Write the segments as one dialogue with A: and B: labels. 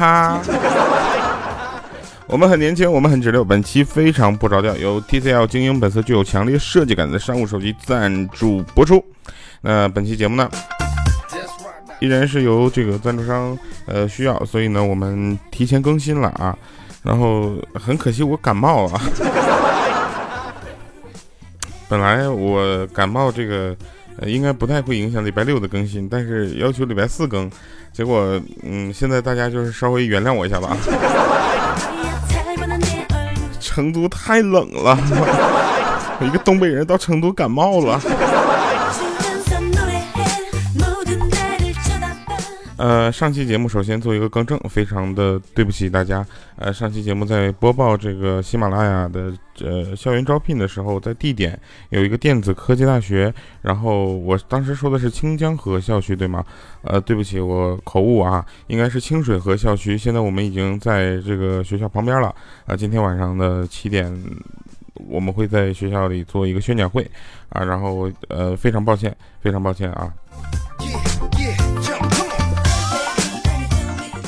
A: 哈。我们很年轻，我们很直溜。本期非常不着调，由 TCL 精英本色具有强烈设计感的商务手机赞助播出。那本期节目呢，依然是由这个赞助商呃需要，所以呢我们提前更新了啊。然后很可惜我感冒了，本来我感冒这个应该不太会影响礼拜六的更新，但是要求礼拜四更，结果嗯现在大家就是稍微原谅我一下吧。成都太冷了，我 一个东北人到成都感冒了。呃，上期节目首先做一个更正，非常的对不起大家。呃，上期节目在播报这个喜马拉雅的呃校园招聘的时候，在地点有一个电子科技大学，然后我当时说的是清江河校区，对吗？呃，对不起，我口误啊，应该是清水河校区。现在我们已经在这个学校旁边了。啊，今天晚上的七点，我们会在学校里做一个宣讲会。啊，然后呃，非常抱歉，非常抱歉啊。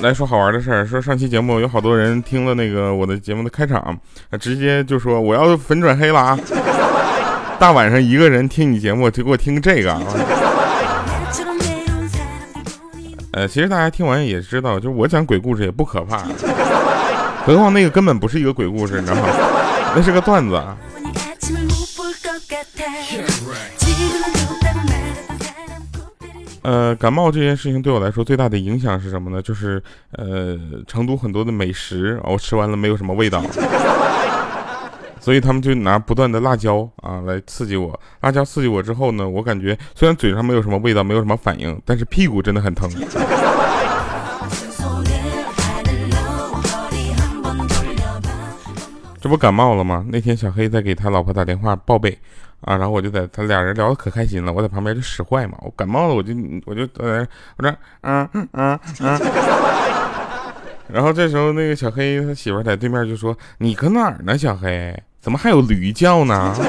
A: 来说好玩的事儿，说上期节目有好多人听了那个我的节目的开场，直接就说我要粉转黑了啊！大晚上一个人听你节目，就给我听这个。呃，其实大家听完也知道，就我讲鬼故事也不可怕，何况那个根本不是一个鬼故事，你知道吗？那是个段子。呃，感冒这件事情对我来说最大的影响是什么呢？就是呃，成都很多的美食，我吃完了没有什么味道，所以他们就拿不断的辣椒啊来刺激我。辣椒刺激我之后呢，我感觉虽然嘴上没有什么味道，没有什么反应，但是屁股真的很疼。这不感冒了吗？那天小黑在给他老婆打电话报备。啊，然后我就在他俩人聊的可开心了，我在旁边就使坏嘛。我感冒了，我就我就呃，我这嗯嗯嗯嗯。然后这时候那个小黑他媳妇在对面就说：“你搁哪儿呢，小黑？怎么还有驴叫呢？”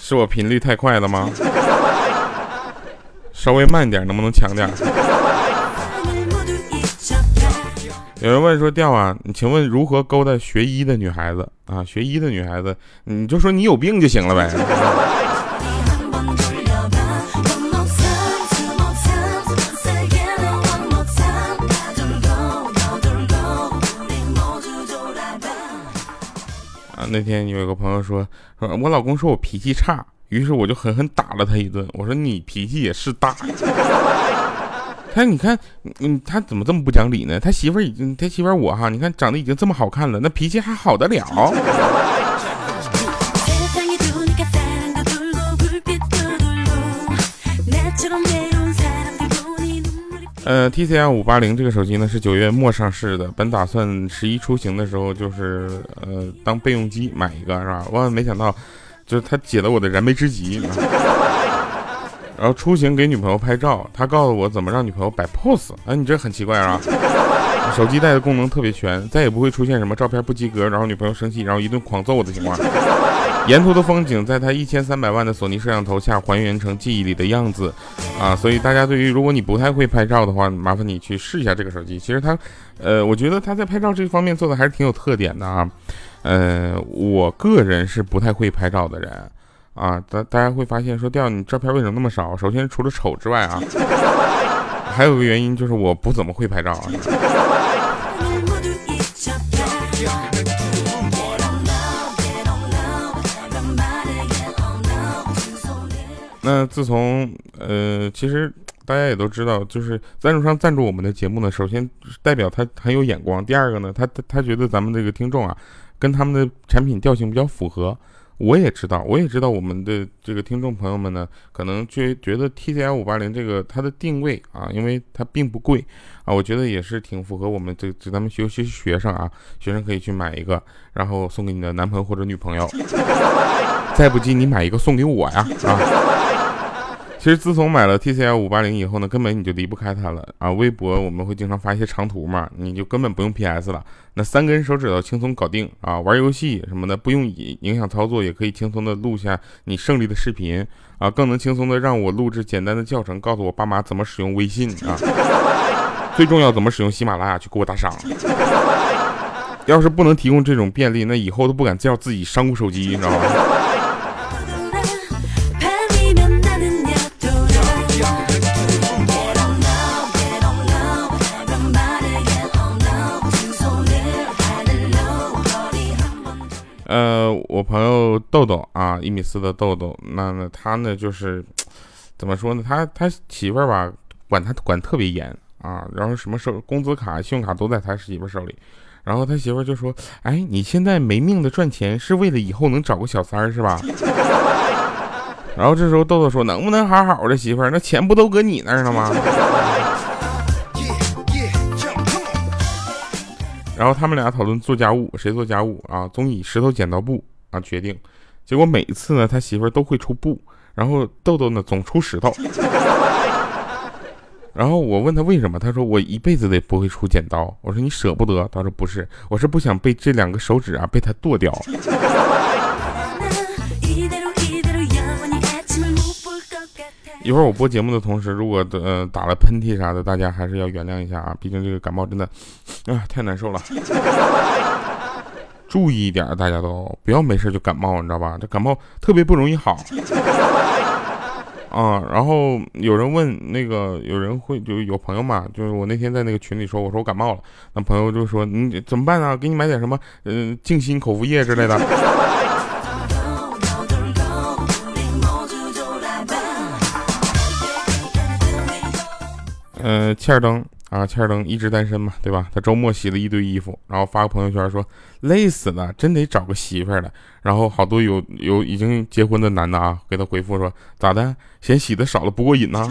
A: 是我频率太快了吗？稍微慢点，能不能强点？有人问说：“调啊，你请问如何勾搭学医的女孩子啊？学医的女孩子，你就说你有病就行了呗。”啊，那天有一个朋友说：“说我老公说我脾气差，于是我就狠狠打了他一顿。我说你脾气也是大。”他你看，嗯，他怎么这么不讲理呢？他媳妇儿已经，他媳妇儿我哈，你看长得已经这么好看了，那脾气还好得了？呃，TCL 五八零这个手机呢是九月末上市的，本打算十一出行的时候就是呃当备用机买一个是吧？万万没想到，就是他解了我的燃眉之急。然后出行给女朋友拍照，他告诉我怎么让女朋友摆 pose。哎，你这很奇怪啊！手机带的功能特别全，再也不会出现什么照片不及格，然后女朋友生气，然后一顿狂揍我的情况。沿途的风景在他一千三百万的索尼摄像头下还原成记忆里的样子啊！所以大家对于如果你不太会拍照的话，麻烦你去试一下这个手机。其实它，呃，我觉得它在拍照这方面做的还是挺有特点的啊。呃，我个人是不太会拍照的人。啊，大大家会发现说，调你照片为什么那么少？首先除了丑之外啊，还有个原因就是我不怎么会拍照啊。那自从呃，其实大家也都知道，就是赞助商赞助我们的节目呢，首先代表他很有眼光，第二个呢，他他他觉得咱们这个听众啊，跟他们的产品调性比较符合。我也知道，我也知道，我们的这个听众朋友们呢，可能觉觉得 T C I 五八零这个它的定位啊，因为它并不贵啊，我觉得也是挺符合我们这这咱们学学学生啊，学生可以去买一个，然后送给你的男朋友或者女朋友，再不济你买一个送给我呀啊。其实自从买了 TCL 五八零以后呢，根本你就离不开它了啊。微博我们会经常发一些长图嘛，你就根本不用 PS 了，那三根手指头轻松搞定啊。玩游戏什么的不用影响操作，也可以轻松的录下你胜利的视频啊，更能轻松的让我录制简单的教程，告诉我爸妈怎么使用微信啊。最重要怎么使用喜马拉雅去给我打赏。要是不能提供这种便利，那以后都不敢叫自己商务手机，你知道吗？我朋友豆豆啊，一米四的豆豆，那那他呢，就是 怎么说呢？他他媳妇儿吧，管他管特别严啊，然后什么手工资卡、信用卡都在他媳妇手里，然后他媳妇就说：“哎，你现在没命的赚钱，是为了以后能找个小三儿是吧？” 然后这时候豆豆说：“能不能好好的媳妇儿？那钱不都搁你那儿了吗？”然后他们俩讨论做家务，谁做家务啊？总以石头剪刀布啊决定。结果每一次呢，他媳妇儿都会出布，然后豆豆呢总出石头。然后我问他为什么，他说我一辈子都不会出剪刀。我说你舍不得，他说不是，我是不想被这两个手指啊被他剁掉。一会儿我播节目的同时，如果呃打了喷嚏啥的，大家还是要原谅一下啊，毕竟这个感冒真的啊太难受了。注意一点，大家都不要没事就感冒，你知道吧？这感冒特别不容易好 啊。然后有人问那个，有人会就有朋友嘛，就是我那天在那个群里说，我说我感冒了，那朋友就说你怎么办啊？给你买点什么嗯静心口服液之类的。呃，切尔登啊，切尔登一直单身嘛，对吧？他周末洗了一堆衣服，然后发个朋友圈说累死了，真得找个媳妇儿了。然后好多有有已经结婚的男的啊，给他回复说咋的？嫌洗的少了不过瘾呢？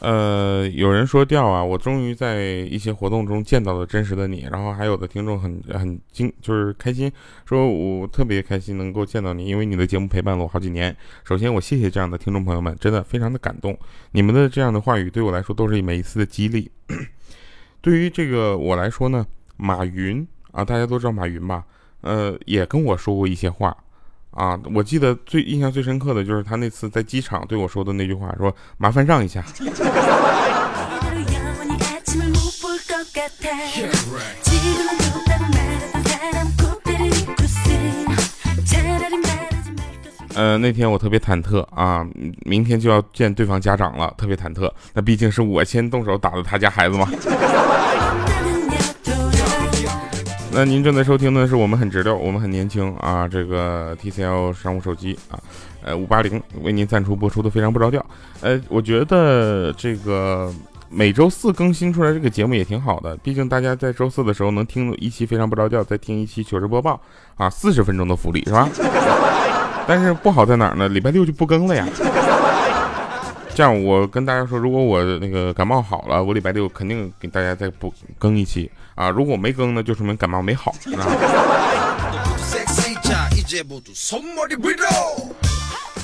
A: 呃，有人说掉啊，我终于在一些活动中见到了真实的你。然后还有的听众很很惊，就是开心，说我特别开心能够见到你，因为你的节目陪伴了我好几年。首先我谢谢这样的听众朋友们，真的非常的感动。你们的这样的话语对我来说都是每一次的激励。对于这个我来说呢，马云啊，大家都知道马云吧？呃，也跟我说过一些话。啊，我记得最印象最深刻的就是他那次在机场对我说的那句话，说麻烦让一下。呃，那天我特别忐忑啊，明天就要见对方家长了，特别忐忑。那毕竟是我先动手打的他家孩子嘛。那您正在收听的是我们很直溜，我们很年轻啊，这个 TCL 商务手机啊，呃五八零为您赞助播出的非常不着调。呃，我觉得这个每周四更新出来这个节目也挺好的，毕竟大家在周四的时候能听一期非常不着调，再听一期糗事播报啊，四十分钟的福利是吧？但是不好在哪儿呢？礼拜六就不更了呀。这样，我跟大家说，如果我那个感冒好了，我礼拜六肯定给大家再补更一期啊。如果没更呢，就说明感冒没好。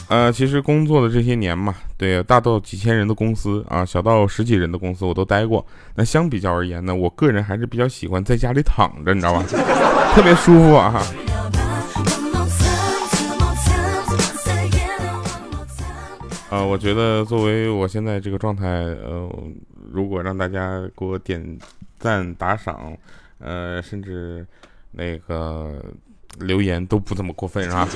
A: 呃，其实工作的这些年嘛，对，大到几千人的公司啊，小到十几人的公司，我都待过。那相比较而言呢，我个人还是比较喜欢在家里躺着，你知道吧？特别舒服啊。啊，我觉得作为我现在这个状态，呃，如果让大家给我点赞、打赏，呃，甚至那个留言都不怎么过分，是吧？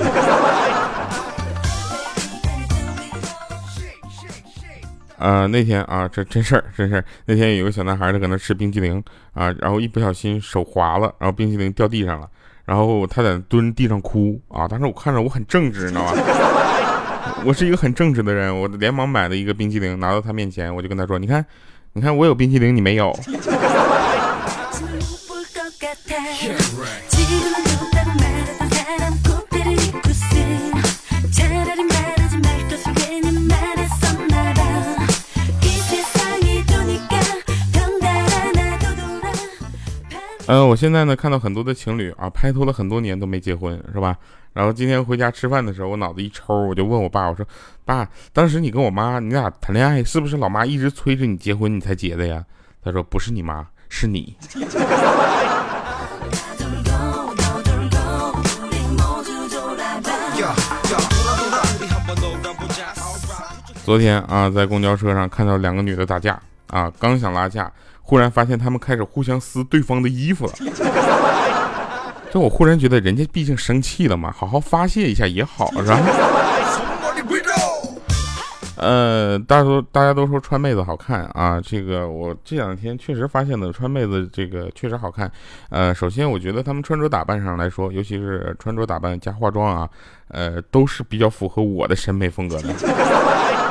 A: 啊，那天啊，这真事儿，真事儿。那天有个小男孩他搁那吃冰激凌啊，然后一不小心手滑了，然后冰激凌掉地上了，然后他在蹲地上哭啊。当时我看着我很正直，你知道吧？我是一个很正直的人，我连忙买了一个冰淇淋拿到他面前，我就跟他说：“你看，你看我有冰淇淋，你没有。”嗯，我现在呢看到很多的情侣啊，拍拖了很多年都没结婚，是吧？然后今天回家吃饭的时候，我脑子一抽，我就问我爸，我说：“爸，当时你跟我妈你俩谈恋爱，是不是老妈一直催着你结婚，你才结的呀？”他说：“不是你妈，是你。”昨天啊，在公交车上看到两个女的打架啊，刚想拉架，忽然发现他们开始互相撕对方的衣服了。这我忽然觉得，人家毕竟生气了嘛，好好发泄一下也好，是吧？呃，大家都大家都说川妹子好看啊，这个我这两天确实发现了川妹子这个确实好看。呃，首先我觉得她们穿着打扮上来说，尤其是穿着打扮加化妆啊，呃，都是比较符合我的审美风格的。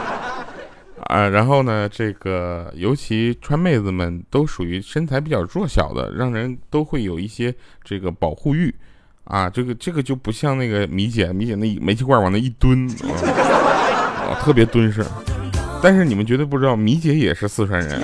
A: 啊，然后呢，这个尤其川妹子们都属于身材比较弱小的，让人都会有一些这个保护欲，啊，这个这个就不像那个米姐，米姐那煤气罐往那一蹲，啊，特别敦实。但是你们绝对不知道，米姐也是四川人。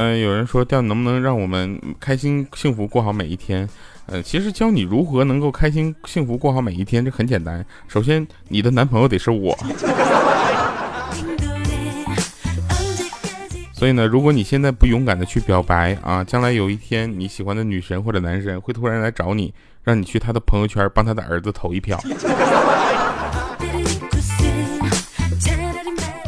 A: 嗯，有人说调能不能让我们开心幸福过好每一天？呃，其实教你如何能够开心幸福过好每一天，这很简单。首先，你的男朋友得是我。所以呢，如果你现在不勇敢的去表白啊，将来有一天你喜欢的女神或者男神会突然来找你，让你去他的朋友圈帮他的儿子投一票。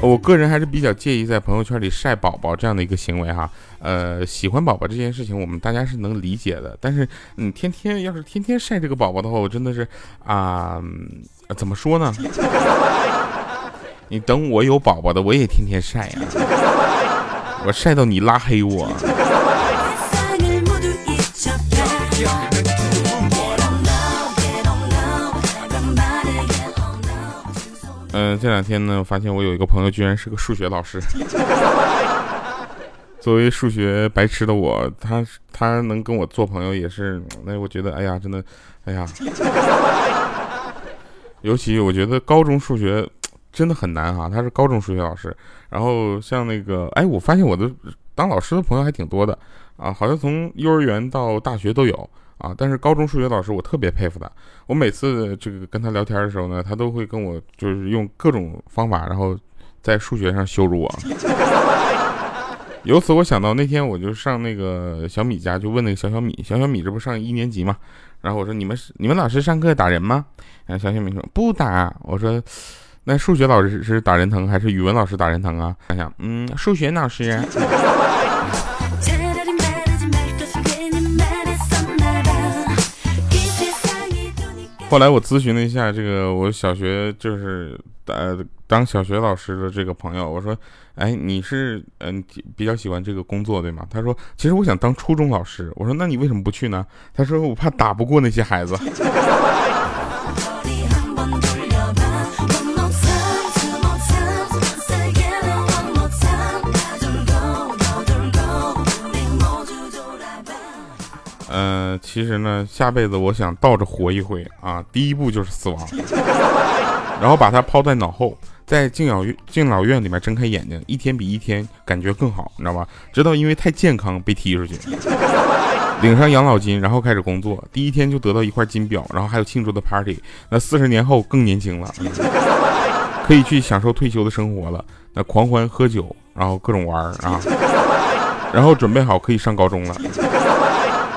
A: 我个人还是比较介意在朋友圈里晒宝宝这样的一个行为哈，呃，喜欢宝宝这件事情，我们大家是能理解的。但是你天天要是天天晒这个宝宝的话，我真的是啊，怎么说呢？你等我有宝宝的，我也天天晒呀，我晒到你拉黑我。嗯，这两天呢，我发现我有一个朋友居然是个数学老师。作为数学白痴的我，他他能跟我做朋友也是，那我觉得，哎呀，真的，哎呀，尤其我觉得高中数学真的很难哈。他是高中数学老师，然后像那个，哎，我发现我的当老师的朋友还挺多的啊，好像从幼儿园到大学都有。啊！但是高中数学老师我特别佩服他，我每次这个跟他聊天的时候呢，他都会跟我就是用各种方法，然后在数学上羞辱我。由此我想到那天我就上那个小米家，就问那个小小米，小小米这不上一年级嘛？然后我说你们是你们老师上课打人吗？然后小小米说不打。我说那数学老师是打人疼还是语文老师打人疼啊？想想嗯，数学老师。后来我咨询了一下这个我小学就是呃当小学老师的这个朋友，我说，哎，你是嗯比较喜欢这个工作对吗？他说，其实我想当初中老师。我说，那你为什么不去呢？他说，我怕打不过那些孩子。呃，其实呢，下辈子我想倒着活一回啊！第一步就是死亡，然后把它抛在脑后，在敬老院敬老院里面睁开眼睛，一天比一天感觉更好，你知道吧？直到因为太健康被踢出去，领上养老金，然后开始工作，第一天就得到一块金表，然后还有庆祝的 party，那四十年后更年轻了，可以去享受退休的生活了，那狂欢喝酒，然后各种玩啊，然后准备好可以上高中了。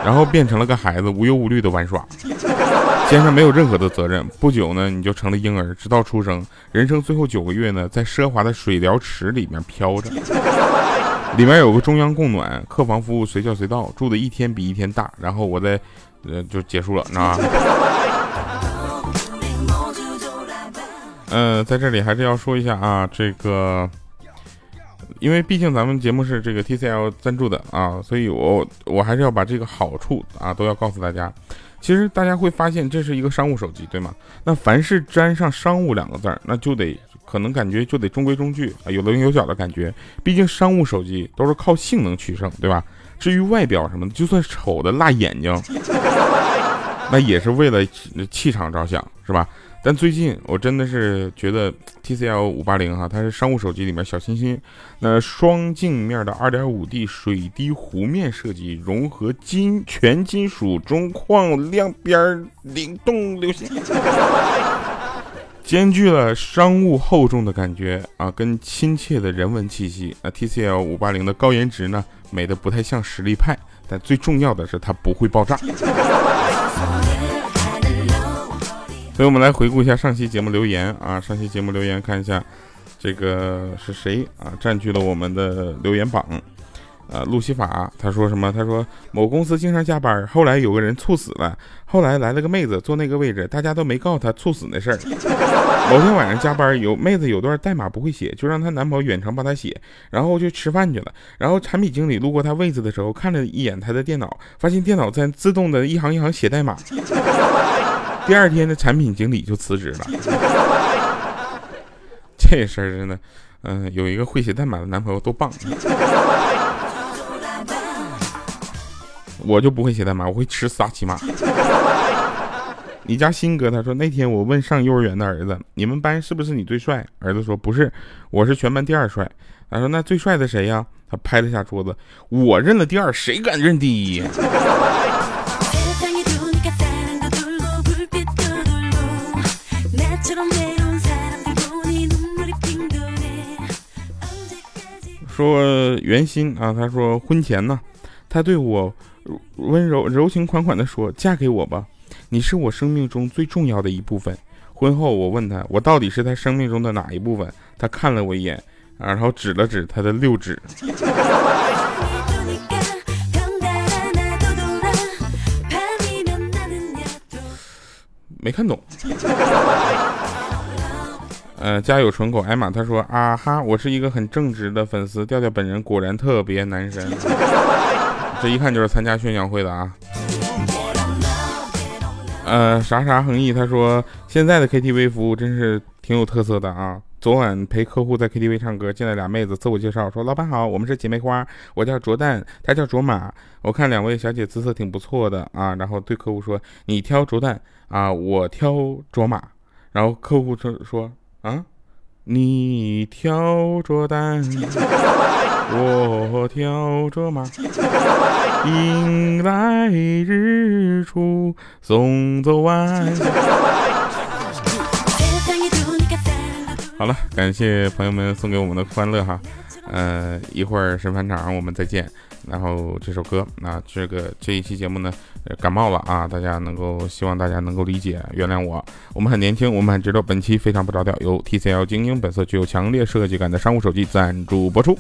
A: 然后变成了个孩子，无忧无虑的玩耍，肩上没有任何的责任。不久呢，你就成了婴儿，直到出生，人生最后九个月呢，在奢华的水疗池里面飘着，里面有个中央供暖，客房服务随叫随到，住的一天比一天大。然后我再，呃，就结束了，知道吧？嗯，在这里还是要说一下啊，这个。因为毕竟咱们节目是这个 TCL 赞助的啊，所以我我还是要把这个好处啊都要告诉大家。其实大家会发现这是一个商务手机，对吗？那凡是沾上商务两个字儿，那就得可能感觉就得中规中矩啊，有棱有角的感觉。毕竟商务手机都是靠性能取胜，对吧？至于外表什么的，就算丑的辣眼睛，那也是为了气场着想，是吧？但最近我真的是觉得 TCL 五八零哈，它是商务手机里面小清新。那双镜面的二点五 D 水滴弧面设计，融合金全金属中框亮边灵动流线，兼具了商务厚重的感觉啊，跟亲切的人文气息。那 TCL 五八零的高颜值呢，美的不太像实力派，但最重要的是它不会爆炸。所以，我们来回顾一下上期节目留言啊。上期节目留言，看一下，这个是谁啊？占据了我们的留言榜。呃，路西法他说什么？他说某公司经常加班，后来有个人猝死了，后来来了个妹子坐那个位置，大家都没告诉他猝死那事儿。某天晚上加班，有妹子有段代码不会写，就让她男朋友远程帮她写，然后就吃饭去了。然后产品经理路过她位子的时候，看了一眼她的电脑，发现电脑在自动的一行一行写代码。第二天的产品经理就辞职了，这事儿真的，嗯，有一个会写代码的男朋友多棒。我就不会写代码，我会吃撒骑马。你家新哥他说那天我问上幼儿园的儿子，你们班是不是你最帅？儿子说不是，我是全班第二帅。他说那最帅的谁呀？他拍了下桌子，我认了第二，谁敢认第一？说袁心啊，他说婚前呢，他对我温柔柔情款款的说：“嫁给我吧，你是我生命中最重要的一部分。”婚后我问他，我到底是他生命中的哪一部分？他看了我一眼，然后指了指他的六指，没看懂。呃，家有纯口艾玛他说啊哈，我是一个很正直的粉丝，调调本人果然特别男神，这一看就是参加宣讲会的啊。呃，啥啥横溢他说现在的 KTV 服务真是挺有特色的啊。昨晚陪客户在 KTV 唱歌，进来俩妹子自我介绍说老板好，我们是姐妹花，我叫卓蛋，她叫卓玛，我看两位小姐姿色挺不错的啊，然后对客户说你挑卓蛋啊，我挑卓玛，然后客户说说。啊，你挑着担，我挑着马，迎来日出，送走晚霞。好了，感谢朋友们送给我们的欢乐哈，呃，一会儿审判长我们再见。然后这首歌，那这个这一期节目呢，感冒了啊，大家能够希望大家能够理解原谅我。我们很年轻，我们很值得本期非常不着调，由 TCL 精英本色具有强烈设计感的商务手机赞助播出。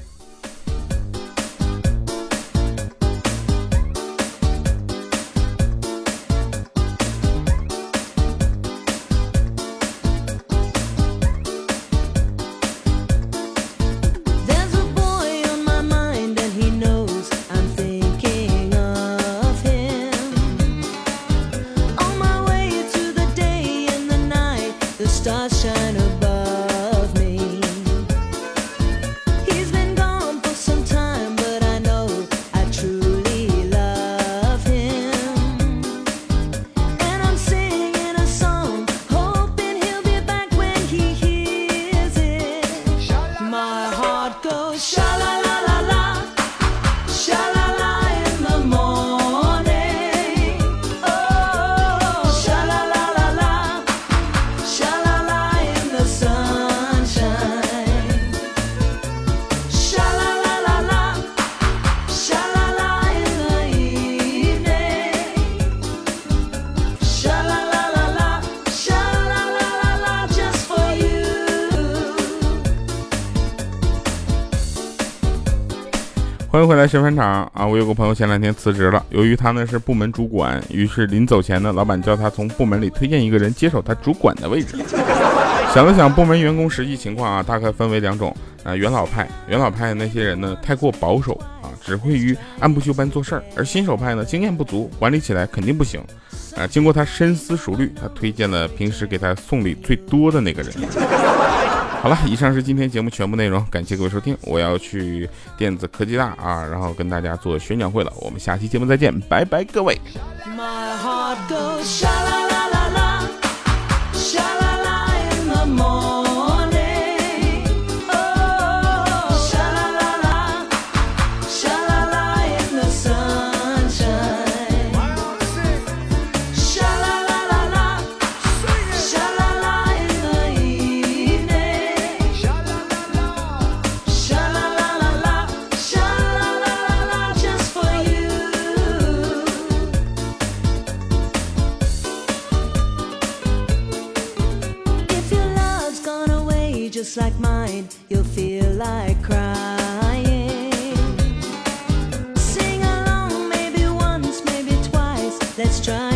A: 欢迎回来，宣传场啊！我有个朋友前两天辞职了，由于他呢是部门主管，于是临走前呢，老板叫他从部门里推荐一个人接手他主管的位置。想了想，部门员工实际情况啊，大概分为两种啊，元老派，元老派那些人呢太过保守啊，只会于按部就班做事儿；而新手派呢，经验不足，管理起来肯定不行啊。经过他深思熟虑，他推荐了平时给他送礼最多的那个人。好了，以上是今天节目全部内容，感谢各位收听。我要去电子科技大啊，然后跟大家做宣讲会了。我们下期节目再见，拜拜，各位。My heart
B: Try